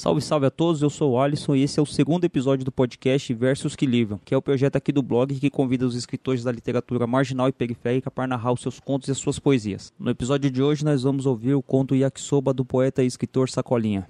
Salve, salve a todos, eu sou o Alisson e esse é o segundo episódio do podcast Versos que Livram, que é o projeto aqui do blog que convida os escritores da literatura marginal e periférica para narrar os seus contos e as suas poesias. No episódio de hoje nós vamos ouvir o conto Yakisoba do poeta e escritor Sacolinha.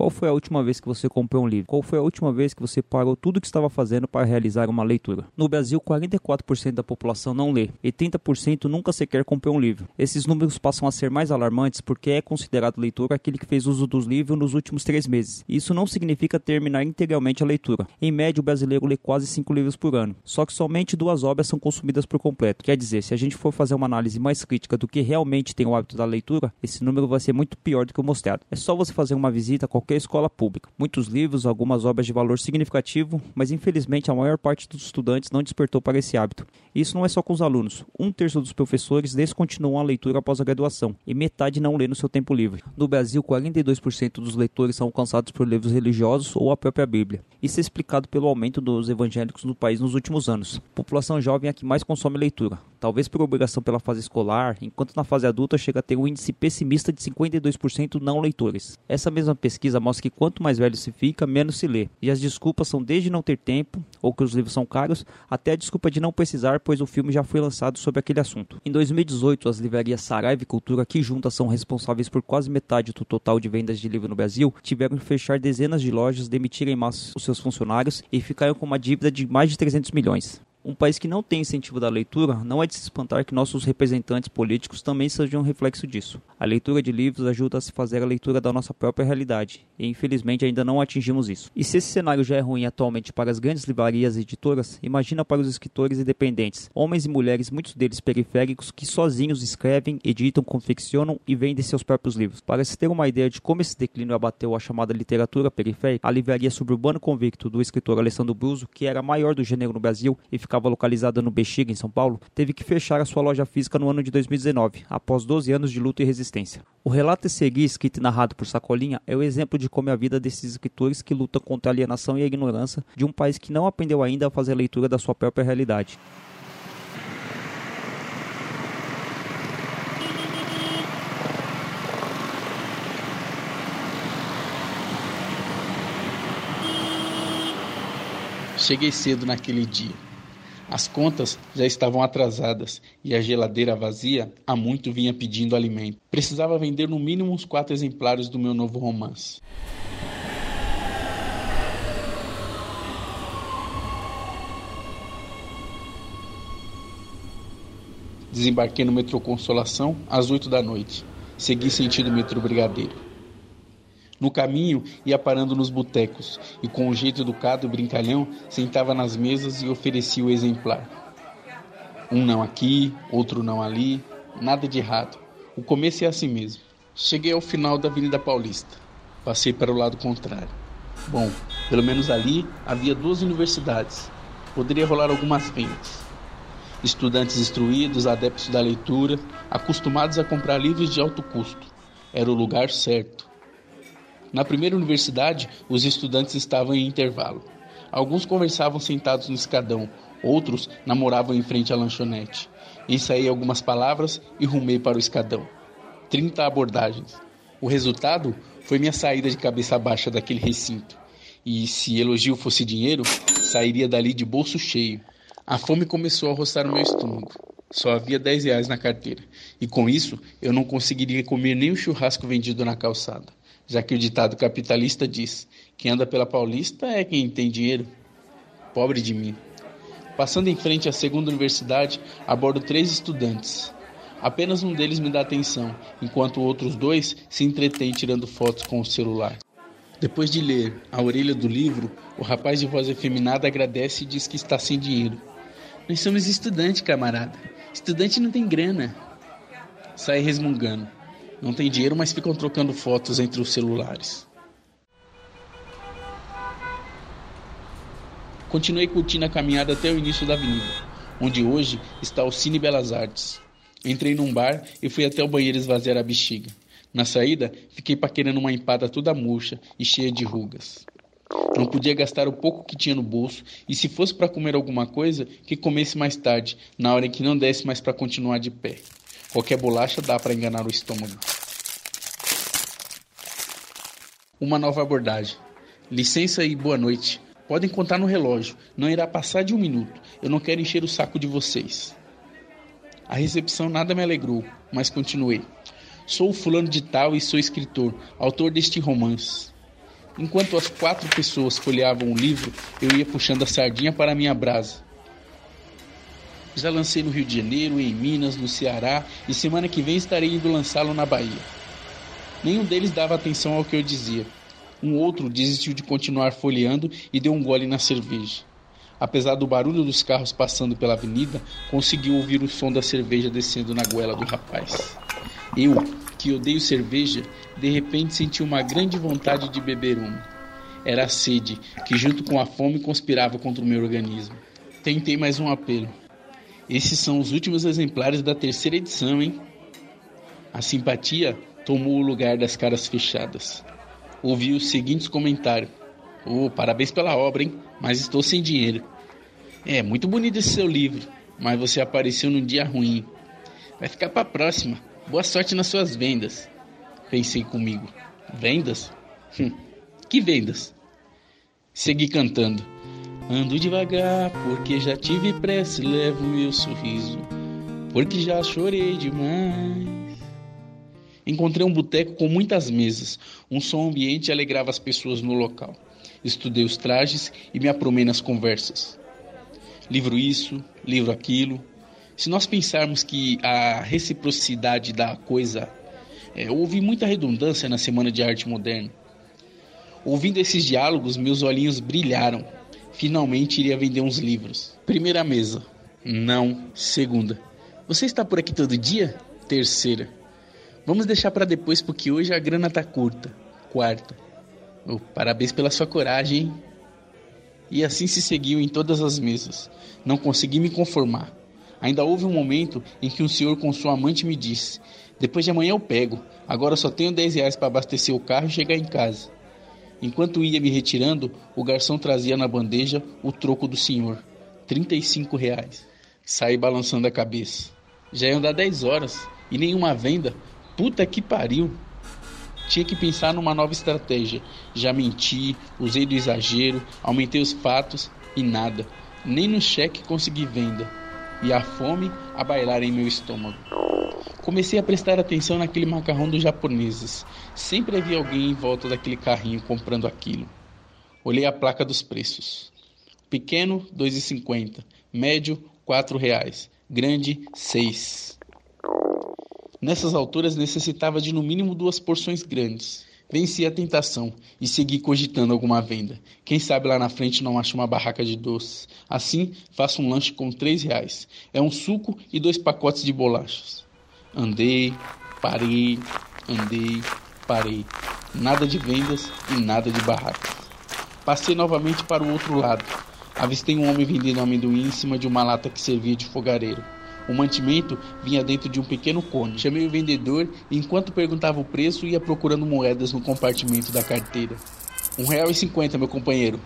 Qual foi a última vez que você comprou um livro? Qual foi a última vez que você parou tudo o que estava fazendo para realizar uma leitura? No Brasil, 44% da população não lê e 30% nunca sequer comprou um livro. Esses números passam a ser mais alarmantes porque é considerado leitor aquele que fez uso dos livros nos últimos três meses. Isso não significa terminar integralmente a leitura. Em média, o brasileiro lê quase cinco livros por ano. Só que somente duas obras são consumidas por completo. Quer dizer, se a gente for fazer uma análise mais crítica do que realmente tem o hábito da leitura, esse número vai ser muito pior do que o mostrado. É só você fazer uma visita a qualquer qualquer escola pública. Muitos livros, algumas obras de valor significativo, mas infelizmente a maior parte dos estudantes não despertou para esse hábito. Isso não é só com os alunos. Um terço dos professores descontinuam a leitura após a graduação e metade não lê no seu tempo livre. No Brasil, 42% dos leitores são alcançados por livros religiosos ou a própria Bíblia. Isso é explicado pelo aumento dos evangélicos no país nos últimos anos. A população jovem é a que mais consome leitura, talvez por obrigação pela fase escolar, enquanto na fase adulta chega a ter um índice pessimista de 52% não leitores. Essa mesma pesquisa mostra que quanto mais velho se fica, menos se lê. E as desculpas são desde não ter tempo, ou que os livros são caros, até a desculpa de não precisar, pois o filme já foi lançado sobre aquele assunto. Em 2018, as livrarias Saraiva e Cultura, que juntas são responsáveis por quase metade do total de vendas de livro no Brasil, tiveram que fechar dezenas de lojas, demitirem massa os seus funcionários e ficaram com uma dívida de mais de 300 milhões. Um país que não tem incentivo da leitura, não é de se espantar que nossos representantes políticos também sejam um reflexo disso. A leitura de livros ajuda a se fazer a leitura da nossa própria realidade, e infelizmente ainda não atingimos isso. E se esse cenário já é ruim atualmente para as grandes livrarias e editoras, imagina para os escritores independentes, homens e mulheres, muitos deles periféricos, que sozinhos escrevem, editam, confeccionam e vendem seus próprios livros. Para se ter uma ideia de como esse declínio abateu a chamada literatura periférica, a livraria Suburbano Convicto do escritor Alessandro Bruso, que era a maior do gênero no Brasil e ficava localizada no Bexiga, em São Paulo, teve que fechar a sua loja física no ano de 2019, após 12 anos de luta e resistência. O relato a seguir, escrito e narrado por Sacolinha, é o exemplo de como é a vida desses escritores que lutam contra a alienação e a ignorância de um país que não aprendeu ainda a fazer a leitura da sua própria realidade. Cheguei cedo naquele dia. As contas já estavam atrasadas e a geladeira vazia há muito vinha pedindo alimento. Precisava vender no mínimo uns quatro exemplares do meu novo romance. Desembarquei no metrô Consolação às oito da noite. Segui sentido metrô Brigadeiro. No caminho, ia parando nos botecos e, com um jeito educado e brincalhão, sentava nas mesas e oferecia o exemplar. Um não aqui, outro não ali, nada de errado. O começo é assim mesmo. Cheguei ao final da Avenida Paulista. Passei para o lado contrário. Bom, pelo menos ali havia duas universidades. Poderia rolar algumas vendas. Estudantes instruídos, adeptos da leitura, acostumados a comprar livros de alto custo. Era o lugar certo. Na primeira universidade, os estudantes estavam em intervalo. Alguns conversavam sentados no escadão, outros namoravam em frente à lanchonete. Ensaiei algumas palavras e rumei para o escadão. Trinta abordagens. O resultado foi minha saída de cabeça baixa daquele recinto. E se elogio fosse dinheiro, sairia dali de bolso cheio. A fome começou a roçar o meu estômago. Só havia dez reais na carteira. E com isso, eu não conseguiria comer nem o churrasco vendido na calçada já que o ditado capitalista diz: quem anda pela Paulista é quem tem dinheiro. Pobre de mim. Passando em frente à segunda universidade, abordo três estudantes. Apenas um deles me dá atenção, enquanto outros dois se entretêm tirando fotos com o celular. Depois de ler a orelha do livro, o rapaz de voz efeminada agradece e diz que está sem dinheiro. Nós somos estudantes, camarada. Estudante não tem grana. Sai resmungando. Não tem dinheiro, mas ficam trocando fotos entre os celulares. Continuei curtindo a caminhada até o início da avenida, onde hoje está o Cine Belas Artes. Entrei num bar e fui até o banheiro esvaziar a bexiga. Na saída, fiquei paquerando uma empada toda murcha e cheia de rugas. Não podia gastar o pouco que tinha no bolso, e se fosse para comer alguma coisa, que comesse mais tarde, na hora em que não desse mais para continuar de pé. Qualquer bolacha dá para enganar o estômago. Uma nova abordagem. Licença e boa noite. Podem contar no relógio. Não irá passar de um minuto. Eu não quero encher o saco de vocês. A recepção nada me alegrou, mas continuei. Sou o fulano de tal e sou escritor, autor deste romance. Enquanto as quatro pessoas folheavam o livro, eu ia puxando a sardinha para a minha brasa. Já lancei no Rio de Janeiro, em Minas, no Ceará e semana que vem estarei indo lançá-lo na Bahia. Nenhum deles dava atenção ao que eu dizia. Um outro desistiu de continuar folheando e deu um gole na cerveja. Apesar do barulho dos carros passando pela avenida, conseguiu ouvir o som da cerveja descendo na goela do rapaz. Eu, que odeio cerveja, de repente senti uma grande vontade de beber uma. Era a sede, que junto com a fome conspirava contra o meu organismo. Tentei mais um apelo. Esses são os últimos exemplares da terceira edição, hein? A simpatia tomou o lugar das caras fechadas. Ouvi os seguintes comentários. Oh, parabéns pela obra, hein? Mas estou sem dinheiro. É, muito bonito esse seu livro, mas você apareceu num dia ruim. Vai ficar para próxima. Boa sorte nas suas vendas. Pensei comigo. Vendas? Hum, que vendas? Segui cantando. Ando devagar, porque já tive pressa, levo meu sorriso, porque já chorei demais. Encontrei um boteco com muitas mesas. Um som ambiente alegrava as pessoas no local. Estudei os trajes e me aprumei nas conversas. Livro isso, livro aquilo, se nós pensarmos que a reciprocidade da coisa. É, houve muita redundância na Semana de Arte Moderna. Ouvindo esses diálogos, meus olhinhos brilharam. Finalmente iria vender uns livros. Primeira mesa. Não. Segunda. Você está por aqui todo dia? Terceira. Vamos deixar para depois porque hoje a grana tá curta. Quarta. Oh, parabéns pela sua coragem, hein? E assim se seguiu em todas as mesas. Não consegui me conformar. Ainda houve um momento em que um senhor com sua amante me disse: Depois de amanhã eu pego, agora só tenho 10 reais para abastecer o carro e chegar em casa. Enquanto ia me retirando, o garçom trazia na bandeja o troco do senhor: 35 reais. Saí balançando a cabeça. Já iam dar 10 horas e nenhuma venda. Puta que pariu! Tinha que pensar numa nova estratégia. Já menti, usei do exagero, aumentei os fatos e nada. Nem no cheque consegui venda e a fome a bailar em meu estômago. Comecei a prestar atenção naquele macarrão dos japoneses. Sempre havia alguém em volta daquele carrinho comprando aquilo. Olhei a placa dos preços. Pequeno, 2,50. Médio, R$ reais. Grande, 6. Nessas alturas necessitava de no mínimo duas porções grandes. Venci a tentação e segui cogitando alguma venda. Quem sabe lá na frente não acho uma barraca de doces. Assim, faço um lanche com três reais. É um suco e dois pacotes de bolachas. Andei, parei, andei, parei. Nada de vendas e nada de barracas. Passei novamente para o outro lado. Avistei um homem vendendo amendoim em cima de uma lata que servia de fogareiro. O mantimento vinha dentro de um pequeno cone. Chamei o vendedor e, enquanto perguntava o preço, ia procurando moedas no compartimento da carteira. Um real e cinquenta, meu companheiro.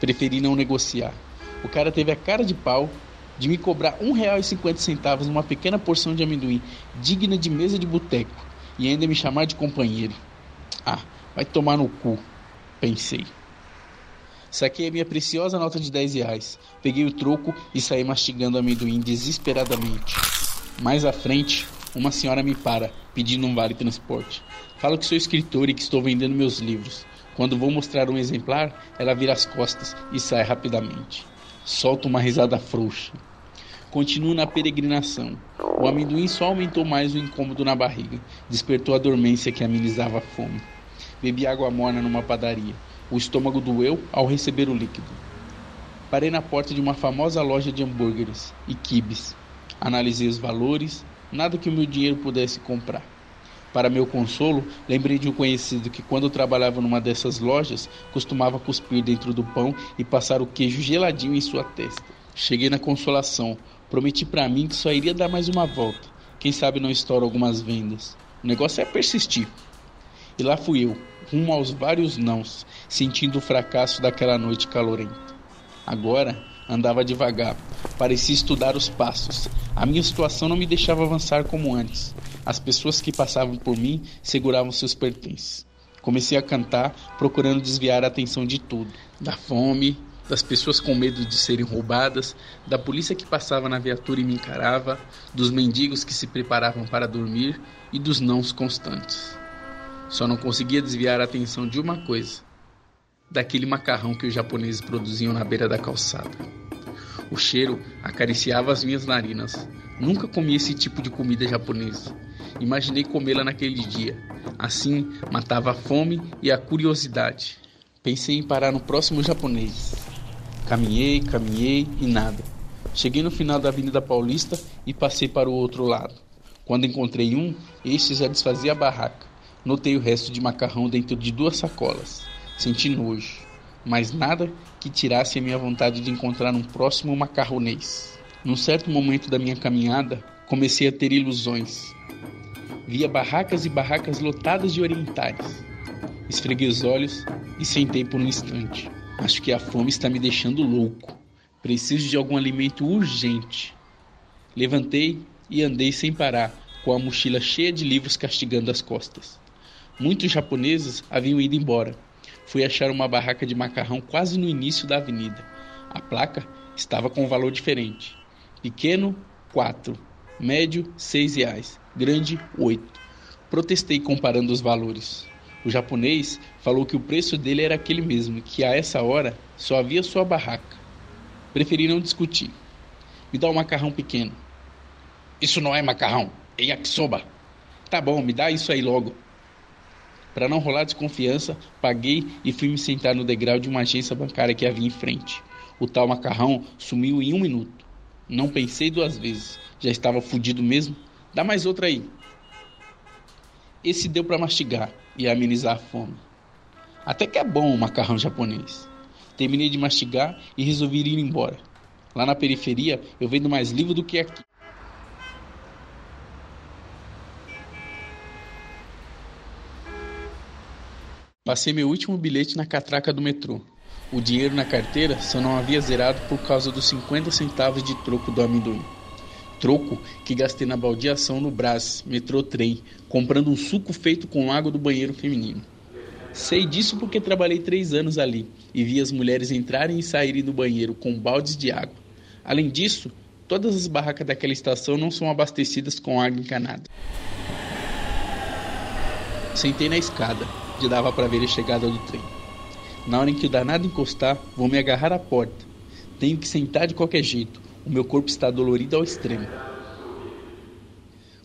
Preferi não negociar. O cara teve a cara de pau de me cobrar um real e cinquenta centavos numa pequena porção de amendoim, digna de mesa de boteco, e ainda me chamar de companheiro. Ah, vai tomar no cu, pensei. Saquei a minha preciosa nota de 10 reais, peguei o troco e saí mastigando amendoim desesperadamente. Mais à frente, uma senhora me para, pedindo um vale transporte. Falo que sou escritor e que estou vendendo meus livros. Quando vou mostrar um exemplar, ela vira as costas e sai rapidamente. Solto uma risada frouxa. Continuo na peregrinação. O amendoim só aumentou mais o incômodo na barriga. Despertou a dormência que amenizava a fome. Bebi água morna numa padaria. O estômago doeu ao receber o líquido. Parei na porta de uma famosa loja de hambúrgueres e quibes. Analisei os valores, nada que o meu dinheiro pudesse comprar. Para meu consolo, lembrei de um conhecido que, quando trabalhava numa dessas lojas, costumava cuspir dentro do pão e passar o queijo geladinho em sua testa. Cheguei na consolação. Prometi para mim que só iria dar mais uma volta. Quem sabe não estouro algumas vendas. O negócio é persistir. E lá fui eu, rumo aos vários nãos, sentindo o fracasso daquela noite calorenta. Agora andava devagar, parecia estudar os passos. A minha situação não me deixava avançar como antes. As pessoas que passavam por mim seguravam seus pertences. Comecei a cantar, procurando desviar a atenção de tudo: da fome, das pessoas com medo de serem roubadas, da polícia que passava na viatura e me encarava, dos mendigos que se preparavam para dormir e dos nãos constantes. Só não conseguia desviar a atenção de uma coisa: daquele macarrão que os japoneses produziam na beira da calçada. O cheiro acariciava as minhas narinas. Nunca comi esse tipo de comida japonesa. Imaginei comê-la naquele dia. Assim, matava a fome e a curiosidade. Pensei em parar no próximo japonês. Caminhei, caminhei e nada. Cheguei no final da Avenida Paulista e passei para o outro lado. Quando encontrei um, este já desfazia a barraca. Notei o resto de macarrão dentro de duas sacolas. Senti nojo, mas nada que tirasse a minha vontade de encontrar um próximo macarronês. Num certo momento da minha caminhada, comecei a ter ilusões. Via barracas e barracas lotadas de orientais. Esfreguei os olhos e sentei por um instante. Acho que a fome está me deixando louco. Preciso de algum alimento urgente. Levantei e andei sem parar, com a mochila cheia de livros castigando as costas. Muitos japoneses haviam ido embora. Fui achar uma barraca de macarrão quase no início da avenida. A placa estava com um valor diferente. Pequeno, 4. Médio, 6 reais. Grande, 8. Protestei comparando os valores. O japonês falou que o preço dele era aquele mesmo, que a essa hora só havia sua barraca. Preferi não discutir. Me dá um macarrão pequeno. Isso não é macarrão, é yakisoba. Tá bom, me dá isso aí logo. Para não rolar desconfiança, paguei e fui me sentar no degrau de uma agência bancária que havia em frente. O tal macarrão sumiu em um minuto. Não pensei duas vezes. Já estava fudido mesmo. Dá mais outra aí. Esse deu para mastigar e amenizar a fome. Até que é bom o macarrão japonês. Terminei de mastigar e resolvi ir embora. Lá na periferia eu vendo mais livro do que aqui. Passei meu último bilhete na catraca do metrô. O dinheiro na carteira só não havia zerado por causa dos 50 centavos de troco do amendoim. Troco que gastei na baldeação no Brás, metrô trem, comprando um suco feito com água do banheiro feminino. Sei disso porque trabalhei três anos ali e vi as mulheres entrarem e saírem do banheiro com baldes de água. Além disso, todas as barracas daquela estação não são abastecidas com água encanada. Sentei na escada, onde dava para ver a chegada do trem. Na hora em que o danado encostar, vou me agarrar à porta. Tenho que sentar de qualquer jeito. O meu corpo está dolorido ao extremo.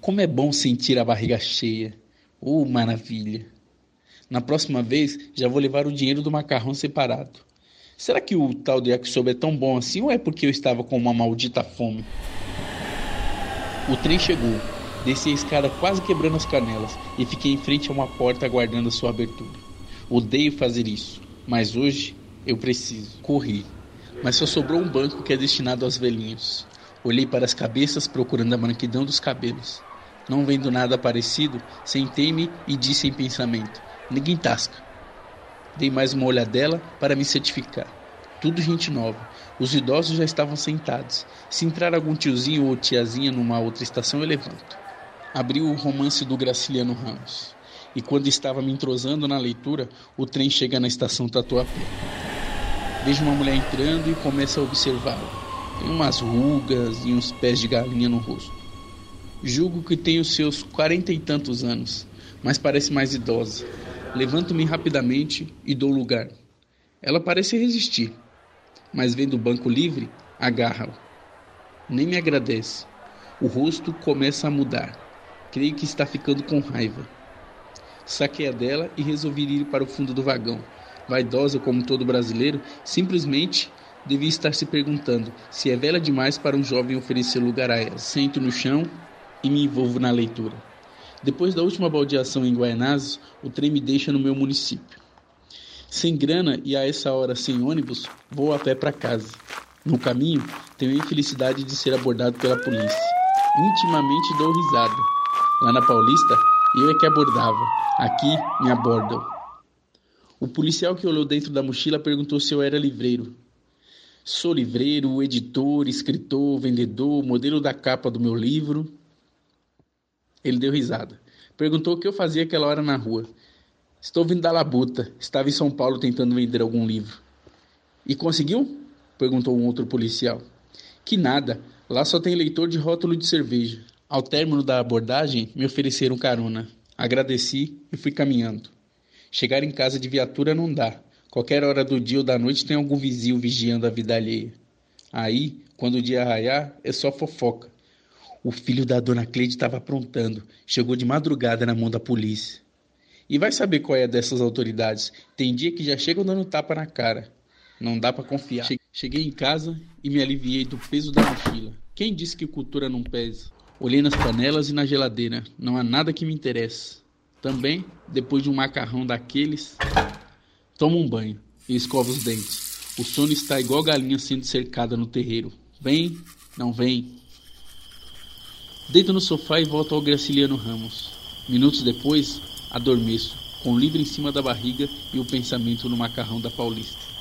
Como é bom sentir a barriga cheia. Oh, maravilha! Na próxima vez, já vou levar o dinheiro do macarrão separado. Será que o tal do yakisoba é tão bom assim ou é porque eu estava com uma maldita fome? O trem chegou. Desci a escada quase quebrando as canelas e fiquei em frente a uma porta aguardando sua abertura. Odeio fazer isso, mas hoje eu preciso. Corri, mas só sobrou um banco que é destinado aos velhinhos. Olhei para as cabeças procurando a branquidão dos cabelos. Não vendo nada parecido, sentei-me e disse em pensamento: Ninguém tasca. Dei mais uma olhadela para me certificar. Tudo gente nova. Os idosos já estavam sentados. Se entrar algum tiozinho ou tiazinha numa outra estação, eu levanto. Abri o romance do Graciliano Ramos. E quando estava me entrosando na leitura, o trem chega na estação Tatuapé. Vejo uma mulher entrando e começo a observá-la. Tem umas rugas e uns pés de galinha no rosto. Julgo que tem os seus quarenta e tantos anos, mas parece mais idosa. Levanto-me rapidamente e dou lugar. Ela parece resistir, mas vendo o banco livre, agarra-o. Nem me agradece. O rosto começa a mudar. Creio que está ficando com raiva. Saquei a dela e resolvi ir para o fundo do vagão. Vaidosa como todo brasileiro, simplesmente devia estar se perguntando se é velha demais para um jovem oferecer lugar a ela. Sento no chão e me envolvo na leitura. Depois da última baldeação em Guaianazes, o trem me deixa no meu município. Sem grana e a essa hora sem ônibus, vou a pé para casa. No caminho, tenho a infelicidade de ser abordado pela polícia. Intimamente dou risada. Lá na Paulista, eu é que abordava. Aqui, me abordam. O policial que olhou dentro da mochila perguntou se eu era livreiro. Sou livreiro, editor, escritor, vendedor, modelo da capa do meu livro. Ele deu risada. Perguntou o que eu fazia aquela hora na rua. Estou vindo da Labuta. Estava em São Paulo tentando vender algum livro. E conseguiu? perguntou um outro policial. Que nada. Lá só tem leitor de rótulo de cerveja. Ao término da abordagem, me ofereceram carona. Agradeci e fui caminhando. Chegar em casa de viatura não dá. Qualquer hora do dia ou da noite tem algum vizinho vigiando a vida alheia. Aí, quando o dia raiar, é só fofoca. O filho da dona Cleide estava aprontando. Chegou de madrugada na mão da polícia. E vai saber qual é dessas autoridades. Tem dia que já chegam dando tapa na cara. Não dá para confiar. Cheguei em casa e me aliviei do peso da mochila. Quem disse que cultura não pesa? Olhei nas panelas e na geladeira. Não há nada que me interesse. Também, depois de um macarrão daqueles, tomo um banho e escovo os dentes. O sono está igual galinha sendo cercada no terreiro. Vem, não vem, Deito no sofá e volto ao Graciliano Ramos. Minutos depois, adormeço, com o livro em cima da barriga e o pensamento no macarrão da Paulista.